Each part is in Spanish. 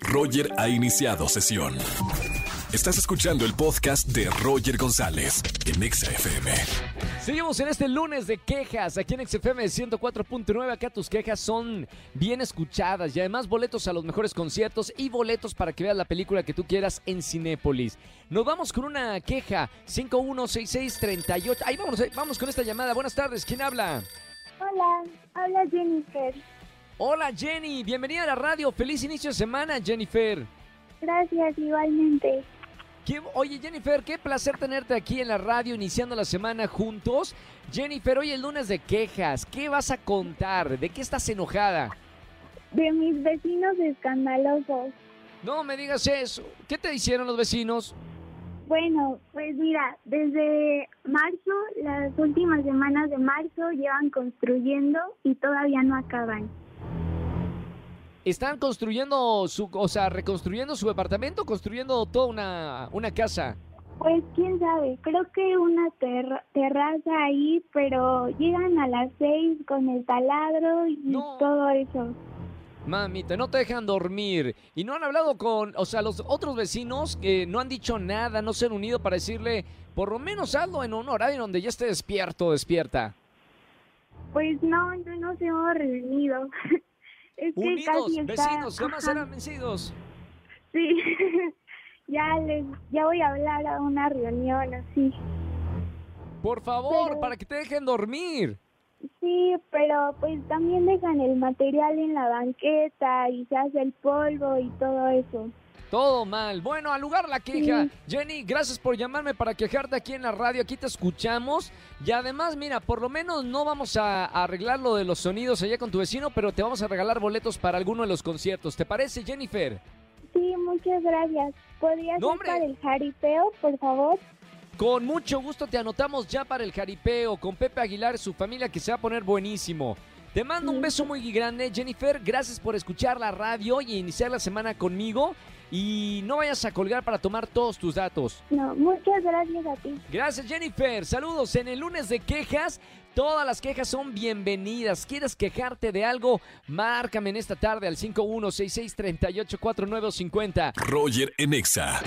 Roger ha iniciado sesión. Estás escuchando el podcast de Roger González en Exa FM. Seguimos en este lunes de quejas aquí en XFM 104.9. Acá tus quejas son bien escuchadas y además boletos a los mejores conciertos y boletos para que veas la película que tú quieras en Cinépolis. Nos vamos con una queja 516638. Ahí vamos, vamos con esta llamada. Buenas tardes, ¿quién habla? Hola, habla Jennifer. Hola Jenny, bienvenida a la radio. Feliz inicio de semana, Jennifer. Gracias, igualmente. Qué- oye Jennifer, qué placer tenerte aquí en la radio iniciando la semana juntos. Jennifer, hoy el lunes de quejas. ¿Qué vas a contar? ¿De qué estás enojada? De mis vecinos escandalosos. No me digas eso. ¿Qué te hicieron los vecinos? Bueno, pues mira, desde marzo, las últimas semanas de marzo llevan construyendo y todavía no acaban. ¿Están construyendo su, o sea, reconstruyendo su departamento o construyendo toda una, una casa? Pues quién sabe, creo que una ter- terraza ahí, pero llegan a las seis con el taladro y No. todo eso. Mamita, no te dejan dormir. Y no han hablado con, o sea, los otros vecinos que no han dicho nada, no se han unido para decirle, por lo menos hazlo en un horario donde ya esté despierto despierta. Pues no, no nos hemos reunido. es que Unidos, casi está... vecinos, jamás Ajá. eran vencidos. Sí, ya les, ya voy a hablar a una reunión así. Por favor, Pero- para que te dejen dormir. Sí, pero pues también dejan el material en la banqueta y se hace el polvo y todo eso. Todo mal. Bueno, al lugar la queja. Sí. Jenny, gracias por llamarme para quejarte aquí en la radio. Aquí te escuchamos. Y además, mira, por lo menos no vamos a, arreglar lo de los sonidos allá con tu vecino, pero te vamos a regalar boletos para alguno de los conciertos. ¿Te parece, Jennifer? Sí, muchas gracias. ¿Podría No, hombre. para el jaripeo, por favor? Con mucho gusto te anotamos ya para el jaripeo con Pepe Aguilar y su familia que se va a poner buenísimo. Te mando un beso muy grande, Jennifer. Gracias por escuchar la radio y iniciar la semana conmigo. Y no vayas a colgar para tomar todos tus datos. No, muchas gracias a ti. Gracias Jennifer, saludos en el lunes de quejas. Todas las quejas son bienvenidas. ¿Quieres quejarte de algo? Márcame en esta tarde al 5166384950. Roger en Exa.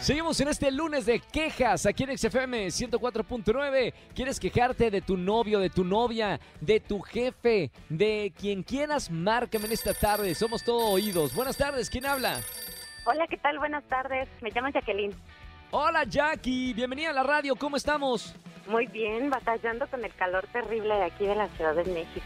Seguimos en este lunes de quejas aquí en XFM 104.9. ¿Quieres quejarte de tu novio, de tu novia, de tu jefe, de quien quieras? Márcame en esta tarde. Somos todo oídos. Buenas tardes, ¿quién habla? Hola, ¿qué tal? Buenas tardes. Me llamo Jacqueline. Hola Jackie, bienvenida a la radio. ¿Cómo estamos? Muy bien, batallando con el calor terrible de aquí de la Ciudad de México.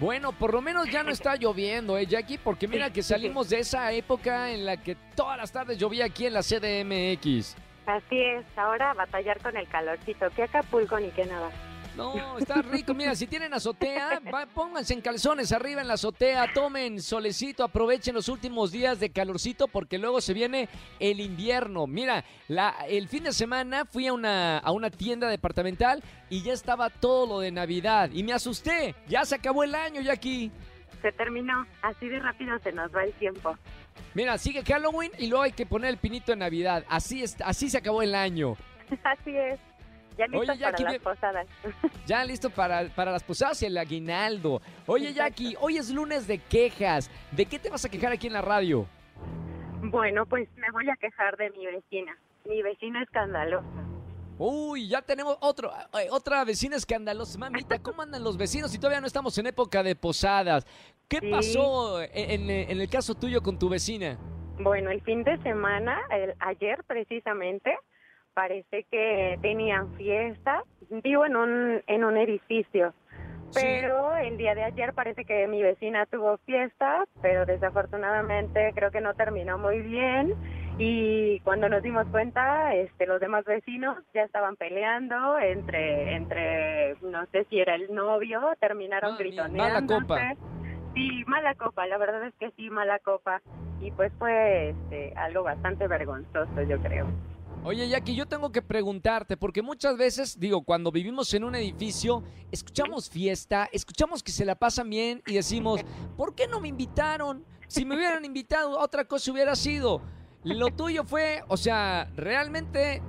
Bueno, por lo menos ya no está lloviendo, ¿eh, Jackie? Porque mira que salimos de esa época en la que todas las tardes llovía aquí en la CDMX. Así es, ahora batallar con el calorcito. Que Acapulco ni que nada. No, está rico. Mira, si tienen azotea, va- pónganse en calzones arriba en la azotea, tomen solecito, aprovechen los últimos días de calorcito porque luego se viene el invierno. Mira, la, el fin de semana fui a una, a una tienda departamental y ya estaba todo lo de Navidad y me asusté. Ya se acabó el año, Jackie. Se terminó. Así de rápido se nos va el tiempo. Mira, sigue Halloween y luego hay que poner el pinito de Navidad. Así, es, así se acabó el año. Así es. Ya listos Oye, Jackie, para las posadas. Ya listo para, para las posadas y el aguinaldo. Oye, Jackie, hoy es lunes de quejas. ¿De qué te vas a quejar aquí en la radio? Bueno, pues me voy a quejar de mi vecina. Mi vecina escandalosa. Uy, ya tenemos otro, eh, otra vecina escandalosa. Mamita, ¿cómo andan los vecinos si todavía no estamos en época de posadas? ¿Qué Sí. pasó en, en- en el caso tuyo con tu vecina? Bueno, el fin de semana, el- ayer precisamente, parece que tenían fiesta. Vivo en un, en un edificio. Sí. Pero el día de ayer parece que mi vecina tuvo fiesta, pero desafortunadamente creo que no terminó muy bien. Y cuando nos dimos cuenta, este, los demás vecinos ya estaban peleando entre, entre, no sé si era el novio, terminaron Mami, gritoneando. mala copa. Sí, mala copa, la verdad es que sí, mala copa. Y pues fue este, algo bastante vergonzoso, yo creo. Oye, Jackie, yo tengo que preguntarte, porque muchas veces, digo, cuando vivimos en un edificio, escuchamos fiesta, escuchamos que se la pasan bien y decimos, ¿por qué no me invitaron? Si me hubieran invitado, otra cosa hubiera sido. Lo tuyo fue, o sea, realmente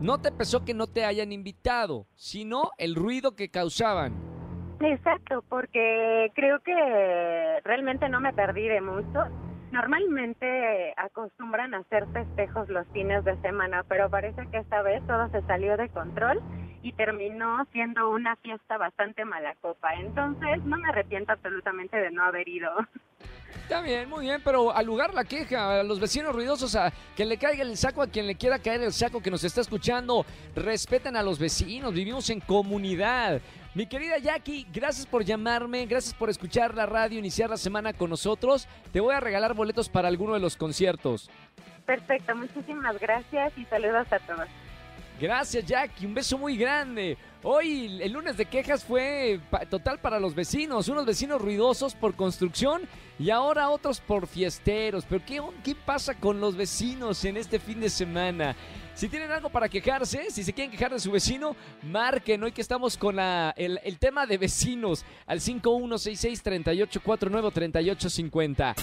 no te pesó que no te hayan invitado, sino el ruido que causaban. Exacto, porque creo que realmente no me perdí de mucho. Normalmente acostumbran a hacer festejos los fines de semana, pero parece que esta vez todo se salió de control y terminó siendo una fiesta bastante mala copa. Entonces no me arrepiento absolutamente de no haber ido. Está bien, muy bien, pero al lugar la queja, a los vecinos ruidosos, a que le caiga el saco a quien le quiera caer el saco que nos está escuchando. Respeten a los vecinos, vivimos en comunidad. Mi querida Jackie, gracias por llamarme, gracias por escuchar la radio, iniciar la semana con nosotros. Te voy a regalar boletos para alguno de los conciertos. Perfecto, muchísimas gracias y saludos a todos. Gracias, Jackie. Un beso muy grande. Hoy, el lunes de quejas fue total para los vecinos. Unos vecinos ruidosos por construcción y ahora otros por fiesteros. Pero ¿qué, qué pasa con los vecinos en este fin de semana? Si tienen algo para quejarse, si se quieren quejar de su vecino, marquen. Hoy que estamos con la, el, el tema de vecinos al 5166-3849-3850.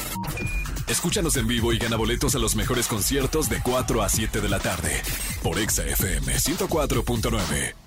Escúchanos en vivo y gana boletos a los mejores conciertos de 4 a 7 de la tarde por Exa FM 104.9.